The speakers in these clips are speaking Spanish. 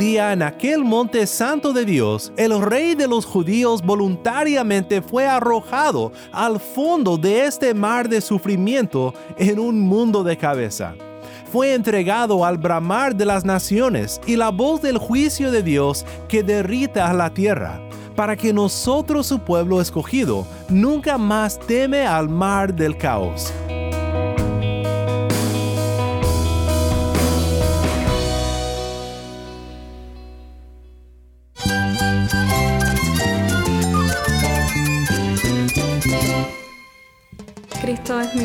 día en aquel monte santo de Dios, el rey de los judíos voluntariamente fue arrojado al fondo de este mar de sufrimiento en un mundo de cabeza. Fue entregado al bramar de las naciones y la voz del juicio de Dios que derrita la tierra, para que nosotros su pueblo escogido nunca más teme al mar del caos.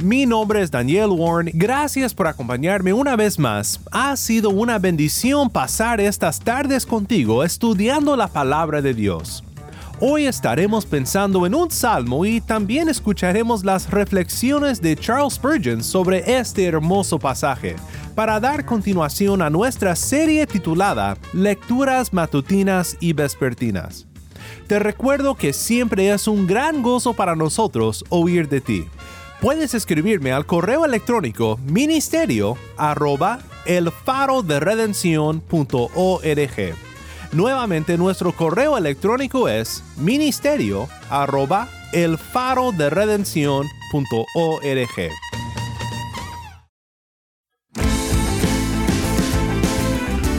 Mi nombre es Daniel Warren. Gracias por acompañarme una vez más. Ha sido una bendición pasar estas tardes contigo estudiando la palabra de Dios. Hoy estaremos pensando en un salmo y también escucharemos las reflexiones de Charles Spurgeon sobre este hermoso pasaje, para dar continuación a nuestra serie titulada Lecturas matutinas y vespertinas. Te recuerdo que siempre es un gran gozo para nosotros oír de ti puedes escribirme al correo electrónico ministerio arroba el faro de Nuevamente nuestro correo electrónico es ministerio arroba el faro de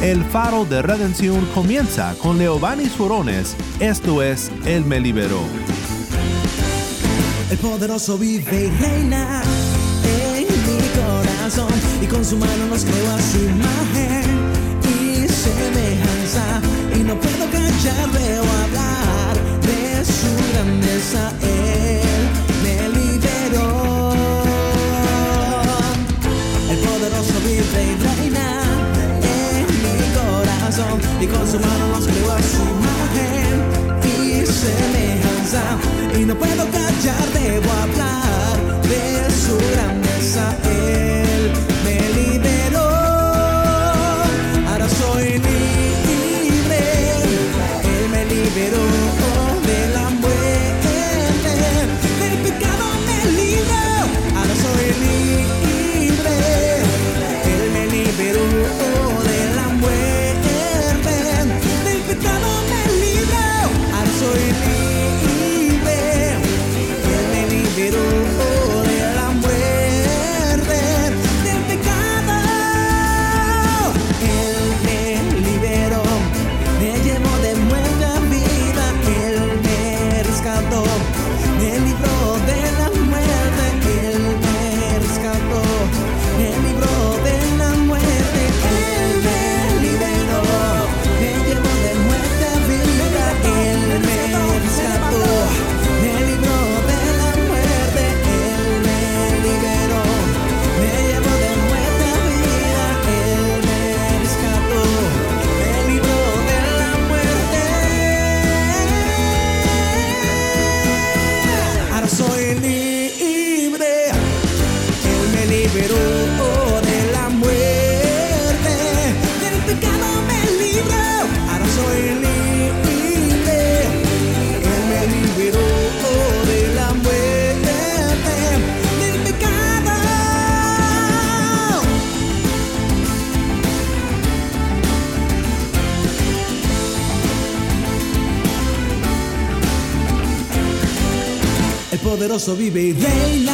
El faro de redención comienza con Leobanis Furones, esto es Él me liberó. El poderoso vive y reina en mi corazón y con su mano nos creó a su imagen y semejanza y no puedo callarle o hablar de su grandeza. Él me liberó. El poderoso vive y reina en mi corazón y con su mano nos creó a su imagen poderoso vive y reina.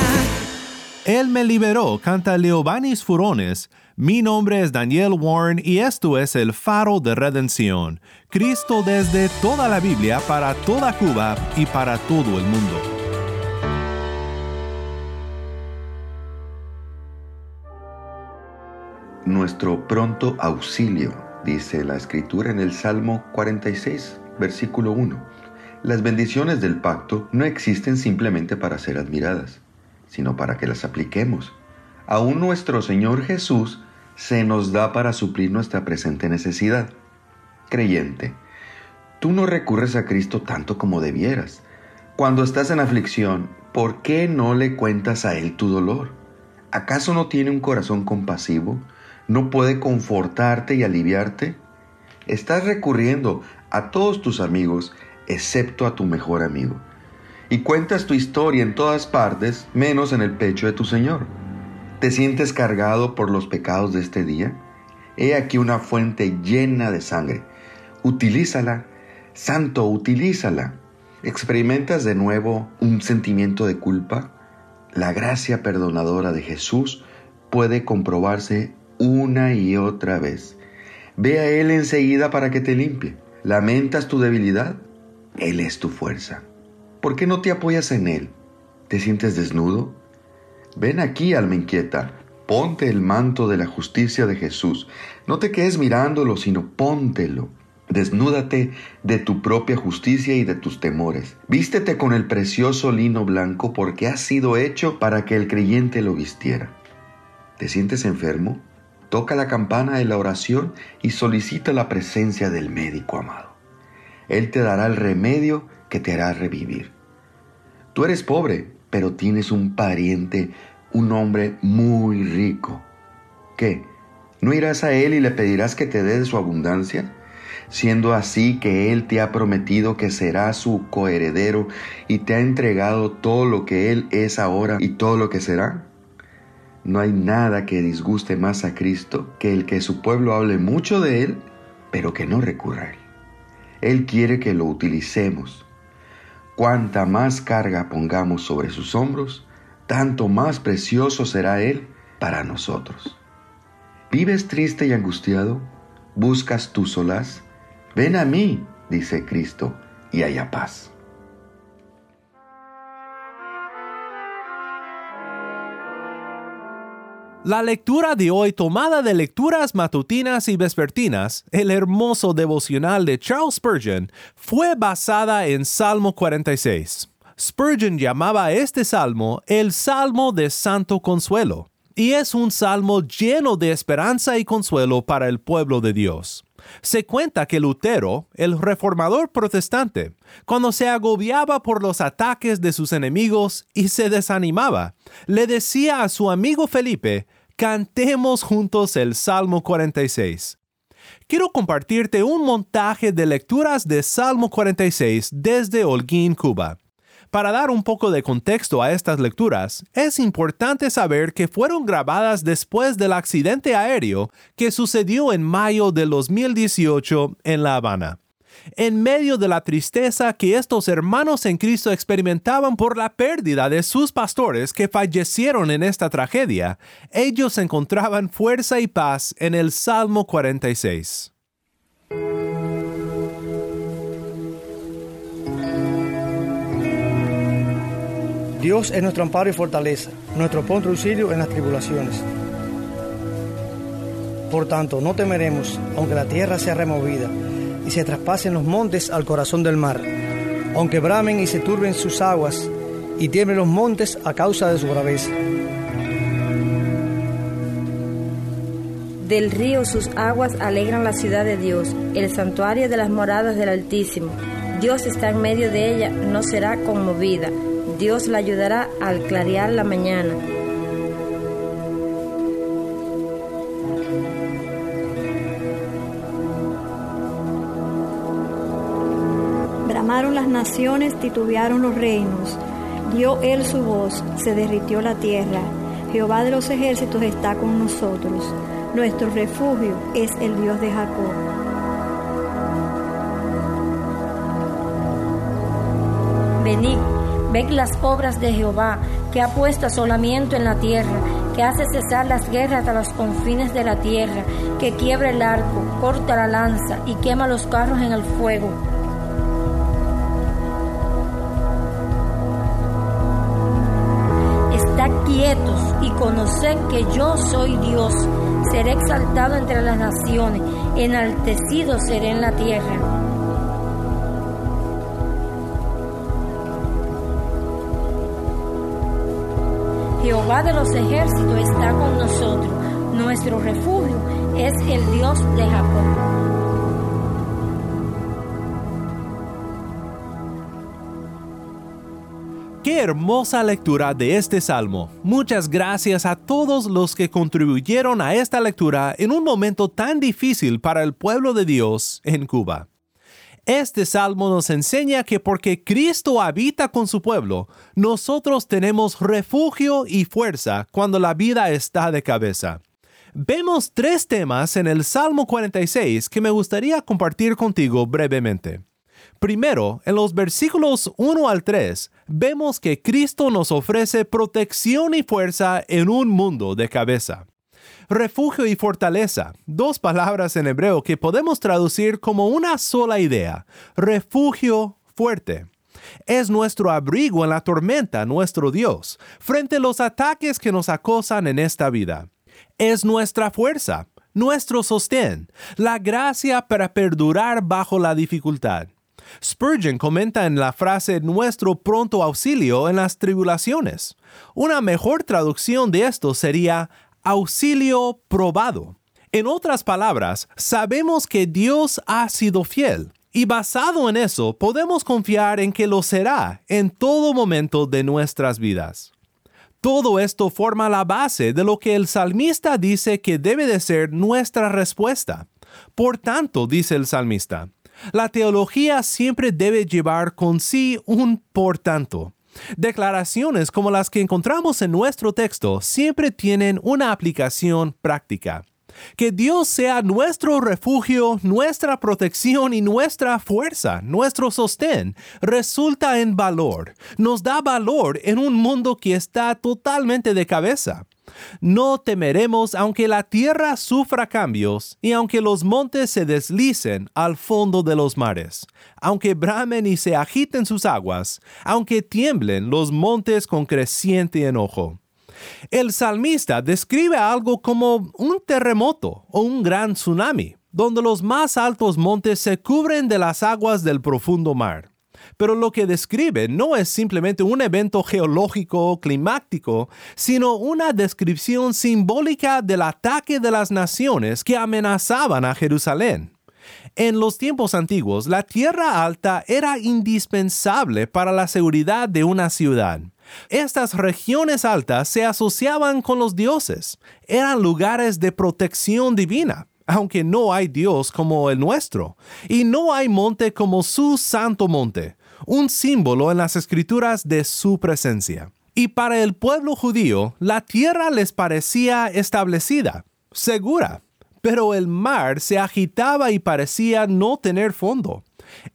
Él me liberó, canta Leobanis Furones. Mi nombre es Daniel Warren y esto es el faro de redención. Cristo desde toda la Biblia para toda Cuba y para todo el mundo. Nuestro pronto auxilio, dice la escritura en el Salmo 46, versículo 1 las bendiciones del pacto no existen simplemente para ser admiradas, sino para que las apliquemos. Aún nuestro Señor Jesús se nos da para suplir nuestra presente necesidad. Creyente, tú no recurres a Cristo tanto como debieras. Cuando estás en aflicción, ¿por qué no le cuentas a Él tu dolor? ¿Acaso no tiene un corazón compasivo? ¿No puede confortarte y aliviarte? Estás recurriendo a todos tus amigos, excepto a tu mejor amigo. Y cuentas tu historia en todas partes, menos en el pecho de tu Señor. ¿Te sientes cargado por los pecados de este día? He aquí una fuente llena de sangre. Utilízala. Santo, utilízala. ¿Experimentas de nuevo un sentimiento de culpa? La gracia perdonadora de Jesús puede comprobarse una y otra vez. Ve a Él enseguida para que te limpie. ¿Lamentas tu debilidad? Él es tu fuerza. ¿Por qué no te apoyas en Él? ¿Te sientes desnudo? Ven aquí, alma inquieta. Ponte el manto de la justicia de Jesús. No te quedes mirándolo, sino póntelo. Desnúdate de tu propia justicia y de tus temores. Vístete con el precioso lino blanco porque ha sido hecho para que el creyente lo vistiera. ¿Te sientes enfermo? Toca la campana de la oración y solicita la presencia del médico amado. Él te dará el remedio que te hará revivir. Tú eres pobre, pero tienes un pariente, un hombre muy rico. ¿Qué? ¿No irás a él y le pedirás que te dé su abundancia? Siendo así que él te ha prometido que será su coheredero y te ha entregado todo lo que él es ahora y todo lo que será. No hay nada que disguste más a Cristo que el que su pueblo hable mucho de Él, pero que no recurra a Él. Él quiere que lo utilicemos. Cuanta más carga pongamos sobre sus hombros, tanto más precioso será Él para nosotros. ¿Vives triste y angustiado? ¿Buscas tu solaz? Ven a mí, dice Cristo, y haya paz. La lectura de hoy, tomada de lecturas matutinas y vespertinas, el hermoso devocional de Charles Spurgeon, fue basada en Salmo 46. Spurgeon llamaba a este salmo el Salmo de Santo Consuelo, y es un salmo lleno de esperanza y consuelo para el pueblo de Dios. Se cuenta que Lutero, el reformador protestante, cuando se agobiaba por los ataques de sus enemigos y se desanimaba, le decía a su amigo Felipe, cantemos juntos el Salmo 46. Quiero compartirte un montaje de lecturas de Salmo 46 desde Holguín, Cuba. Para dar un poco de contexto a estas lecturas, es importante saber que fueron grabadas después del accidente aéreo que sucedió en mayo de 2018 en La Habana. En medio de la tristeza que estos hermanos en Cristo experimentaban por la pérdida de sus pastores que fallecieron en esta tragedia, ellos encontraban fuerza y paz en el Salmo 46. Dios es nuestro amparo y fortaleza, nuestro punto de auxilio en las tribulaciones. Por tanto, no temeremos, aunque la tierra sea removida y se traspasen los montes al corazón del mar, aunque bramen y se turben sus aguas y tiemblen los montes a causa de su braveza. Del río sus aguas alegran la ciudad de Dios, el santuario de las moradas del Altísimo. Dios está en medio de ella, no será conmovida. Dios la ayudará al clarear la mañana. Bramaron las naciones, titubearon los reinos. Dio él su voz, se derritió la tierra. Jehová de los ejércitos está con nosotros. Nuestro refugio es el Dios de Jacob. Venid, ved las obras de Jehová, que ha puesto asolamiento en la tierra, que hace cesar las guerras a los confines de la tierra, que quiebra el arco, corta la lanza y quema los carros en el fuego. Que yo soy Dios. Seré exaltado entre las naciones, enaltecido seré en la tierra. Jehová de los ejércitos está con nosotros. nuestro refugio es el Dios de Jacob. Qué hermosa lectura de este salmo. Muchas gracias a todos los que contribuyeron a esta lectura en un momento tan difícil para el pueblo de Dios en Cuba. Este salmo nos enseña que porque Cristo habita con su pueblo, nosotros tenemos refugio y fuerza cuando la vida está de cabeza. Vemos tres temas en el Salmo 46 que me gustaría compartir contigo brevemente. Primero, en los versículos 1 al 3, vemos que Cristo nos ofrece protección y fuerza en un mundo de cabeza. Refugio y fortaleza, dos palabras en hebreo que podemos traducir como una sola idea, refugio fuerte. Es nuestro abrigo en la tormenta, nuestro Dios, frente a los ataques que nos acosan en esta vida. Es nuestra fuerza, nuestro sostén, la gracia para perdurar bajo la dificultad. Spurgeon comenta en la frase nuestro pronto auxilio en las tribulaciones. Una mejor traducción de esto sería auxilio probado. En otras palabras, sabemos que Dios ha sido fiel y basado en eso podemos confiar en que lo será en todo momento de nuestras vidas. Todo esto forma la base de lo que el salmista dice que debe de ser nuestra respuesta. Por tanto, dice el salmista, la teología siempre debe llevar con sí un por tanto. Declaraciones como las que encontramos en nuestro texto siempre tienen una aplicación práctica. Que Dios sea nuestro refugio, nuestra protección y nuestra fuerza, nuestro sostén, resulta en valor. Nos da valor en un mundo que está totalmente de cabeza. No temeremos aunque la tierra sufra cambios y aunque los montes se deslicen al fondo de los mares, aunque bramen y se agiten sus aguas, aunque tiemblen los montes con creciente enojo. El salmista describe algo como un terremoto o un gran tsunami, donde los más altos montes se cubren de las aguas del profundo mar. Pero lo que describe no es simplemente un evento geológico o climático, sino una descripción simbólica del ataque de las naciones que amenazaban a Jerusalén. En los tiempos antiguos, la tierra alta era indispensable para la seguridad de una ciudad. Estas regiones altas se asociaban con los dioses, eran lugares de protección divina aunque no hay Dios como el nuestro, y no hay monte como su santo monte, un símbolo en las escrituras de su presencia. Y para el pueblo judío, la tierra les parecía establecida, segura, pero el mar se agitaba y parecía no tener fondo.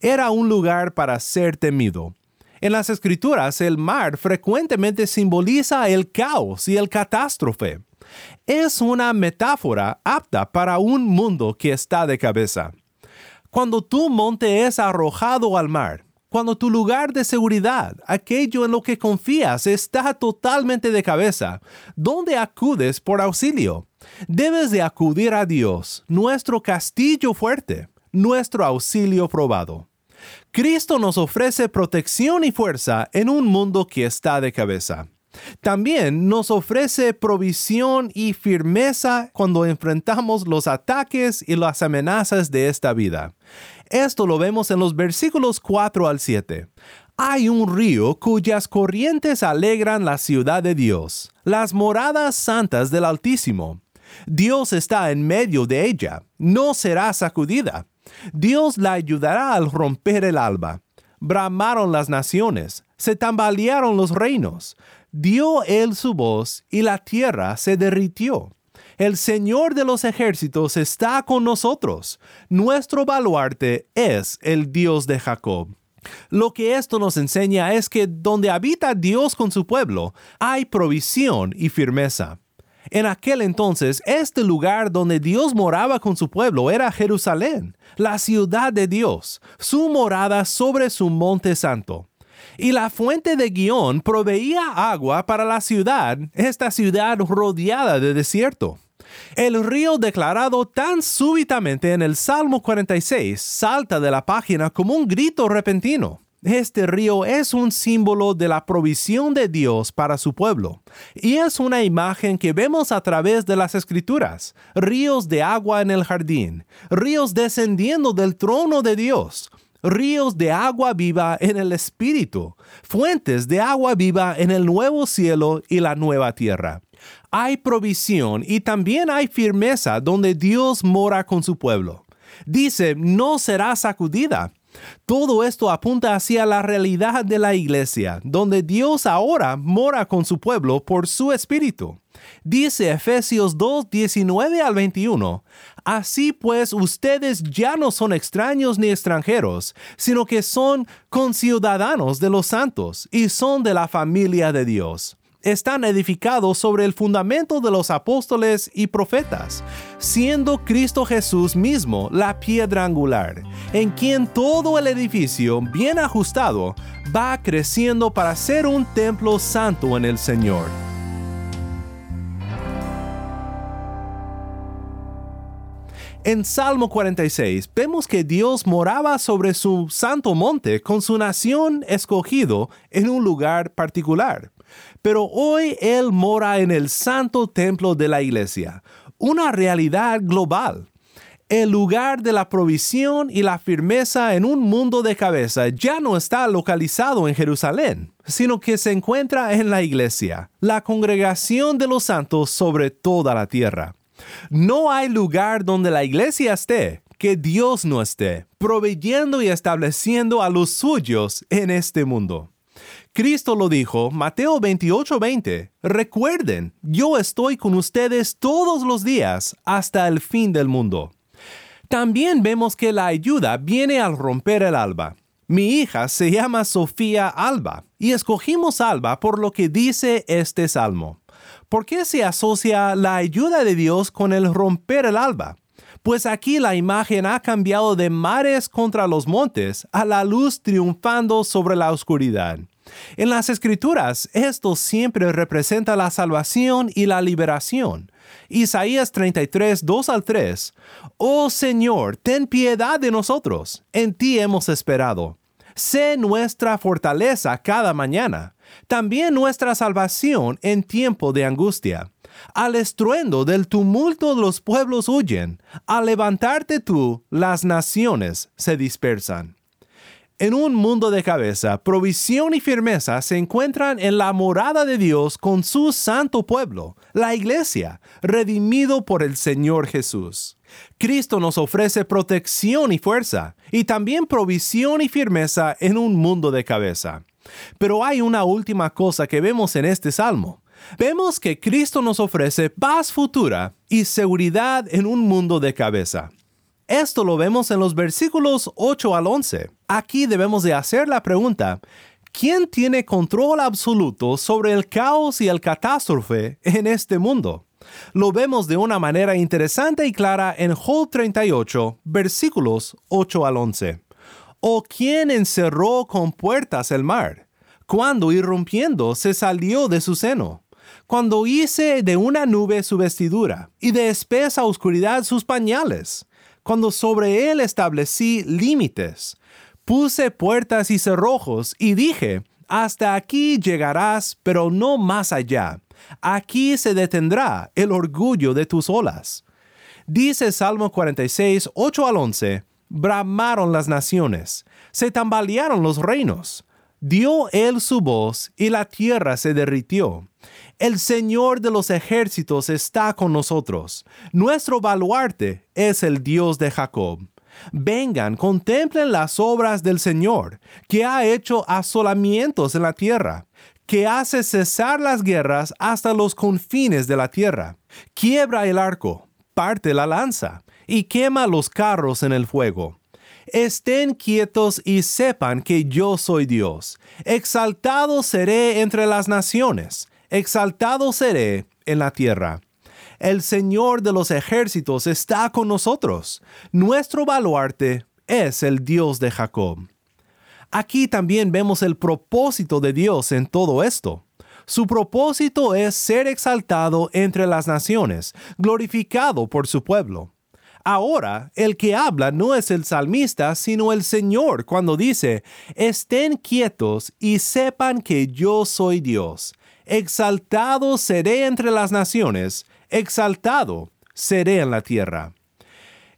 Era un lugar para ser temido. En las escrituras, el mar frecuentemente simboliza el caos y el catástrofe es una metáfora apta para un mundo que está de cabeza. Cuando tu monte es arrojado al mar, cuando tu lugar de seguridad, aquello en lo que confías, está totalmente de cabeza, ¿dónde acudes por auxilio? Debes de acudir a Dios, nuestro castillo fuerte, nuestro auxilio probado. Cristo nos ofrece protección y fuerza en un mundo que está de cabeza. También nos ofrece provisión y firmeza cuando enfrentamos los ataques y las amenazas de esta vida. Esto lo vemos en los versículos 4 al 7. Hay un río cuyas corrientes alegran la ciudad de Dios, las moradas santas del Altísimo. Dios está en medio de ella, no será sacudida. Dios la ayudará al romper el alba. Bramaron las naciones, se tambalearon los reinos, dio él su voz y la tierra se derritió. El Señor de los ejércitos está con nosotros. Nuestro baluarte es el Dios de Jacob. Lo que esto nos enseña es que donde habita Dios con su pueblo, hay provisión y firmeza. En aquel entonces, este lugar donde Dios moraba con su pueblo era Jerusalén, la ciudad de Dios, su morada sobre su monte santo y la fuente de Guión proveía agua para la ciudad, esta ciudad rodeada de desierto. El río declarado tan súbitamente en el Salmo 46 salta de la página como un grito repentino. Este río es un símbolo de la provisión de Dios para su pueblo, y es una imagen que vemos a través de las escrituras, ríos de agua en el jardín, ríos descendiendo del trono de Dios, ríos de agua viva en el Espíritu, fuentes de agua viva en el nuevo cielo y la nueva tierra. Hay provisión y también hay firmeza donde Dios mora con su pueblo. Dice, no será sacudida. Todo esto apunta hacia la realidad de la iglesia, donde Dios ahora mora con su pueblo por su espíritu. Dice Efesios 2, 19 al 21, Así pues ustedes ya no son extraños ni extranjeros, sino que son conciudadanos de los santos y son de la familia de Dios están edificados sobre el fundamento de los apóstoles y profetas, siendo Cristo Jesús mismo la piedra angular, en quien todo el edificio bien ajustado va creciendo para ser un templo santo en el Señor. En Salmo 46 vemos que Dios moraba sobre su santo monte con su nación escogido en un lugar particular. Pero hoy Él mora en el santo templo de la iglesia, una realidad global. El lugar de la provisión y la firmeza en un mundo de cabeza ya no está localizado en Jerusalén, sino que se encuentra en la iglesia, la congregación de los santos sobre toda la tierra. No hay lugar donde la iglesia esté que Dios no esté, proveyendo y estableciendo a los suyos en este mundo. Cristo lo dijo, Mateo 28:20, recuerden, yo estoy con ustedes todos los días hasta el fin del mundo. También vemos que la ayuda viene al romper el alba. Mi hija se llama Sofía Alba y escogimos Alba por lo que dice este salmo. ¿Por qué se asocia la ayuda de Dios con el romper el alba? Pues aquí la imagen ha cambiado de mares contra los montes a la luz triunfando sobre la oscuridad. En las escrituras, esto siempre representa la salvación y la liberación. Isaías 33, 2 al 3. Oh Señor, ten piedad de nosotros, en ti hemos esperado. Sé nuestra fortaleza cada mañana, también nuestra salvación en tiempo de angustia. Al estruendo del tumulto los pueblos huyen, al levantarte tú, las naciones se dispersan. En un mundo de cabeza, provisión y firmeza se encuentran en la morada de Dios con su santo pueblo, la iglesia, redimido por el Señor Jesús. Cristo nos ofrece protección y fuerza, y también provisión y firmeza en un mundo de cabeza. Pero hay una última cosa que vemos en este salmo. Vemos que Cristo nos ofrece paz futura y seguridad en un mundo de cabeza. Esto lo vemos en los versículos 8 al 11. Aquí debemos de hacer la pregunta, ¿quién tiene control absoluto sobre el caos y el catástrofe en este mundo? Lo vemos de una manera interesante y clara en Job 38, versículos 8 al 11. ¿O quién encerró con puertas el mar? Cuando irrumpiendo se salió de su seno cuando hice de una nube su vestidura y de espesa oscuridad sus pañales, cuando sobre él establecí límites. Puse puertas y cerrojos y dije, hasta aquí llegarás, pero no más allá. Aquí se detendrá el orgullo de tus olas. Dice Salmo 46, 8 al 11, bramaron las naciones, se tambalearon los reinos. Dio él su voz y la tierra se derritió. El Señor de los ejércitos está con nosotros. Nuestro baluarte es el Dios de Jacob. Vengan, contemplen las obras del Señor, que ha hecho asolamientos en la tierra, que hace cesar las guerras hasta los confines de la tierra. Quiebra el arco, parte la lanza, y quema los carros en el fuego. Estén quietos y sepan que yo soy Dios. Exaltado seré entre las naciones exaltado seré en la tierra. El Señor de los ejércitos está con nosotros. Nuestro baluarte es el Dios de Jacob. Aquí también vemos el propósito de Dios en todo esto. Su propósito es ser exaltado entre las naciones, glorificado por su pueblo. Ahora, el que habla no es el salmista, sino el Señor, cuando dice, estén quietos y sepan que yo soy Dios. Exaltado seré entre las naciones, exaltado seré en la tierra.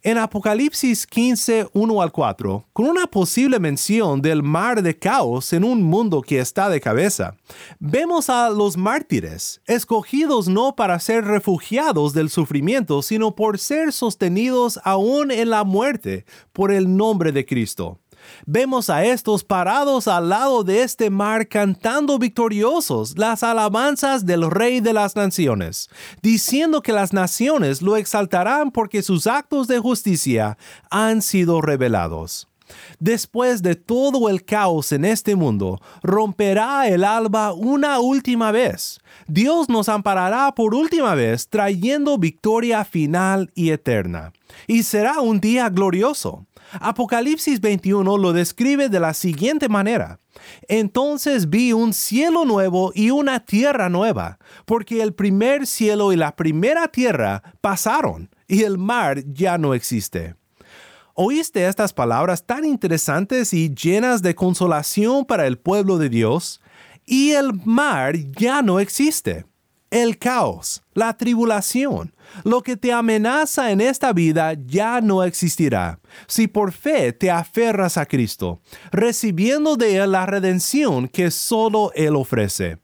En Apocalipsis 15, 1 al 4, con una posible mención del mar de caos en un mundo que está de cabeza, vemos a los mártires, escogidos no para ser refugiados del sufrimiento, sino por ser sostenidos aún en la muerte por el nombre de Cristo. Vemos a estos parados al lado de este mar cantando victoriosos las alabanzas del Rey de las Naciones, diciendo que las naciones lo exaltarán porque sus actos de justicia han sido revelados. Después de todo el caos en este mundo, romperá el alba una última vez. Dios nos amparará por última vez trayendo victoria final y eterna. Y será un día glorioso. Apocalipsis 21 lo describe de la siguiente manera. Entonces vi un cielo nuevo y una tierra nueva, porque el primer cielo y la primera tierra pasaron, y el mar ya no existe. ¿Oíste estas palabras tan interesantes y llenas de consolación para el pueblo de Dios? Y el mar ya no existe el caos, la tribulación, lo que te amenaza en esta vida ya no existirá. Si por fe te aferras a Cristo, recibiendo de Él la redención que solo Él ofrece.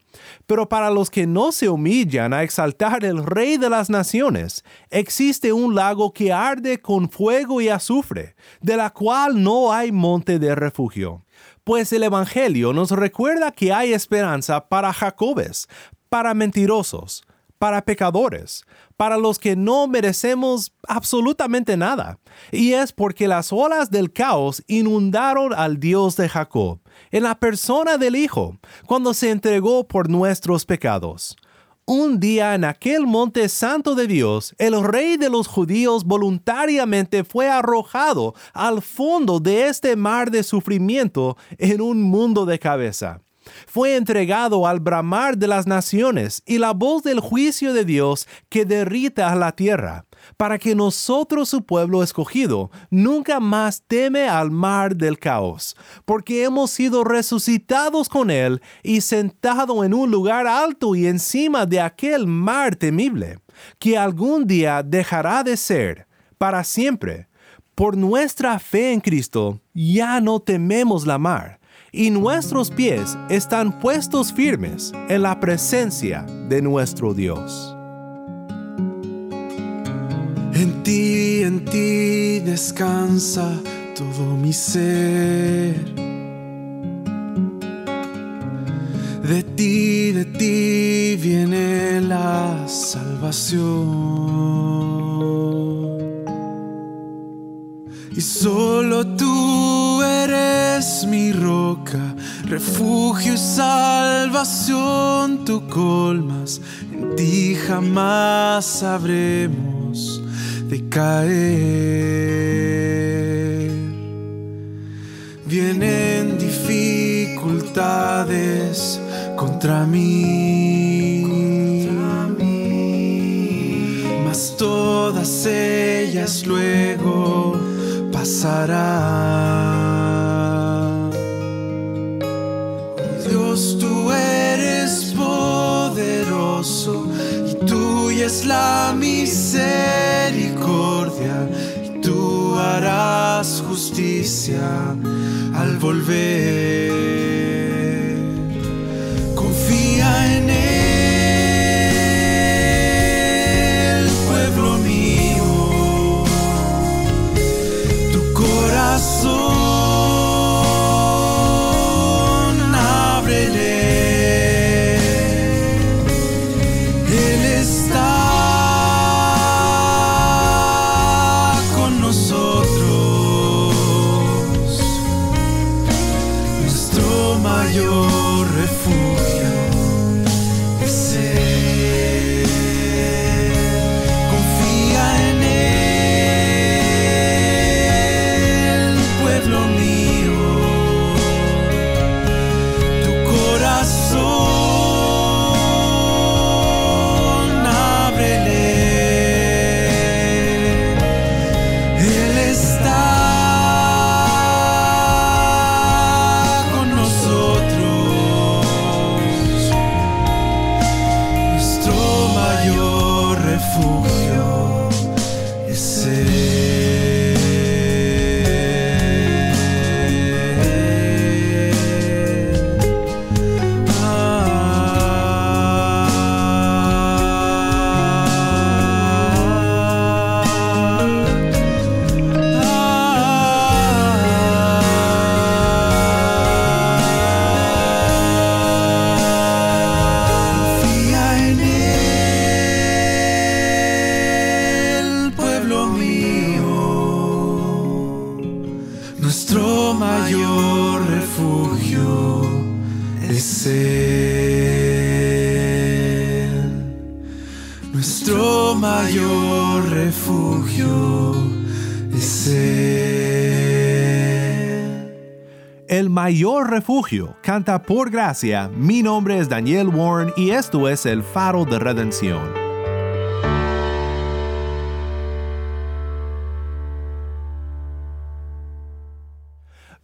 Pero para los que no se humillan a exaltar el Rey de las Naciones, existe un lago que arde con fuego y azufre, de la cual no hay monte de refugio pues el Evangelio nos recuerda que hay esperanza para Jacobes, para mentirosos, para pecadores, para los que no merecemos absolutamente nada. Y es porque las olas del caos inundaron al Dios de Jacob, en la persona del Hijo, cuando se entregó por nuestros pecados. Un día en aquel monte santo de Dios, el rey de los judíos voluntariamente fue arrojado al fondo de este mar de sufrimiento en un mundo de cabeza fue entregado al bramar de las naciones y la voz del juicio de Dios que derrita la tierra, para que nosotros, su pueblo escogido, nunca más teme al mar del caos, porque hemos sido resucitados con él y sentado en un lugar alto y encima de aquel mar temible, que algún día dejará de ser para siempre. Por nuestra fe en Cristo, ya no tememos la mar y nuestros pies están puestos firmes en la presencia de nuestro Dios. En ti, en ti descansa todo mi ser. De ti, de ti viene la salvación. Y solo tú eres mi roca, refugio y salvación, tú colmas, en ti jamás sabremos de caer. Vienen dificultades contra mí, mas todas ellas luego pasará. Es la misericordia y tú harás justicia al volver. Mayor refugio canta por gracia. Mi nombre es Daniel Warren y esto es el faro de redención.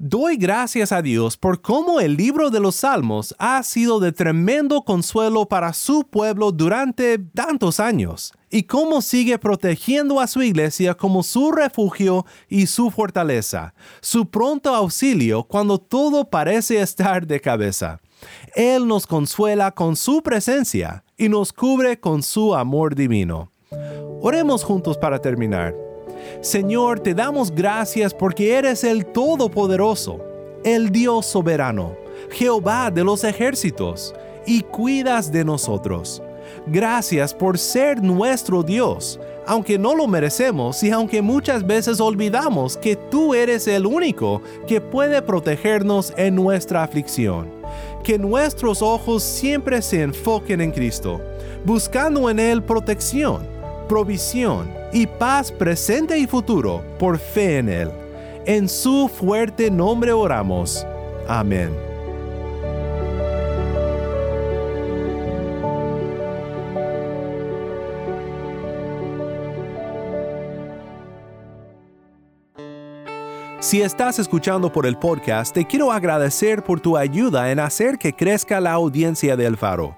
Doy gracias a Dios por cómo el libro de los Salmos ha sido de tremendo consuelo para su pueblo durante tantos años y cómo sigue protegiendo a su iglesia como su refugio y su fortaleza, su pronto auxilio cuando todo parece estar de cabeza. Él nos consuela con su presencia y nos cubre con su amor divino. Oremos juntos para terminar. Señor, te damos gracias porque eres el Todopoderoso, el Dios soberano, Jehová de los ejércitos, y cuidas de nosotros. Gracias por ser nuestro Dios, aunque no lo merecemos y aunque muchas veces olvidamos que tú eres el único que puede protegernos en nuestra aflicción. Que nuestros ojos siempre se enfoquen en Cristo, buscando en Él protección, provisión, y paz presente y futuro por fe en Él. En su fuerte nombre oramos. Amén. Si estás escuchando por el podcast, te quiero agradecer por tu ayuda en hacer que crezca la audiencia del faro.